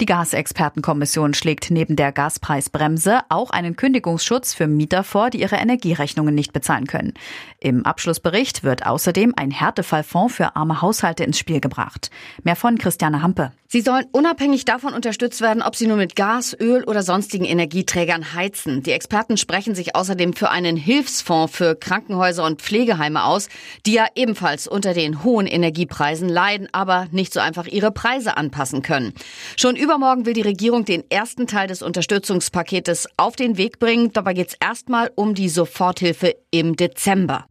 Die Gasexpertenkommission schlägt neben der Gaspreisbremse auch einen Kündigungsschutz für Mieter vor, die ihre Energierechnungen nicht bezahlen können. Im Abschlussbericht wird außerdem ein Härtefallfonds für arme Haushalte ins Spiel gebracht. Mehr von Christiane Hampe. Sie sollen unabhängig davon unterstützt werden, ob sie nur mit Gas, Öl oder sonstigen Energieträgern heizen. Die Experten sprechen sich außerdem für einen Hilfsfonds für Krankenhäuser und Pflegeheime aus, die ja ebenfalls unter den hohen Energiepreisen leiden, aber nicht so einfach ihre Preise anpassen können. Schon übermorgen will die Regierung den ersten Teil des Unterstützungspaketes auf den Weg bringen. Dabei geht es erstmal um die Soforthilfe im Dezember.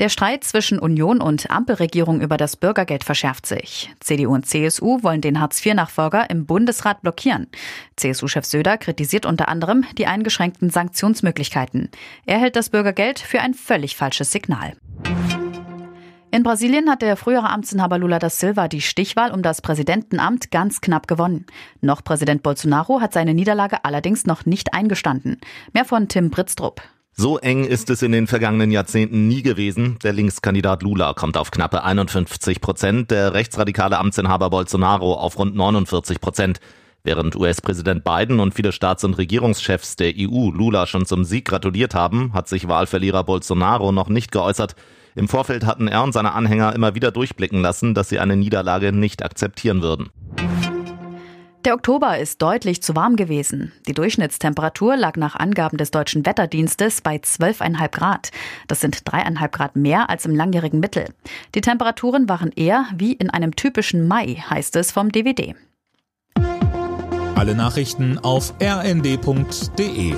Der Streit zwischen Union und Ampelregierung über das Bürgergeld verschärft sich. CDU und CSU wollen den Hartz-IV-Nachfolger im Bundesrat blockieren. CSU-Chef Söder kritisiert unter anderem die eingeschränkten Sanktionsmöglichkeiten. Er hält das Bürgergeld für ein völlig falsches Signal. In Brasilien hat der frühere Amtsinhaber Lula da Silva die Stichwahl um das Präsidentenamt ganz knapp gewonnen. Noch Präsident Bolsonaro hat seine Niederlage allerdings noch nicht eingestanden. Mehr von Tim Britztrup. So eng ist es in den vergangenen Jahrzehnten nie gewesen. Der Linkskandidat Lula kommt auf knappe 51 Prozent, der rechtsradikale Amtsinhaber Bolsonaro auf rund 49 Prozent. Während US-Präsident Biden und viele Staats- und Regierungschefs der EU Lula schon zum Sieg gratuliert haben, hat sich Wahlverlierer Bolsonaro noch nicht geäußert. Im Vorfeld hatten er und seine Anhänger immer wieder durchblicken lassen, dass sie eine Niederlage nicht akzeptieren würden. Der Oktober ist deutlich zu warm gewesen. Die Durchschnittstemperatur lag nach Angaben des deutschen Wetterdienstes bei 12,5 Grad. Das sind dreieinhalb Grad mehr als im langjährigen Mittel. Die Temperaturen waren eher wie in einem typischen Mai, heißt es vom DWD. Alle Nachrichten auf rnd.de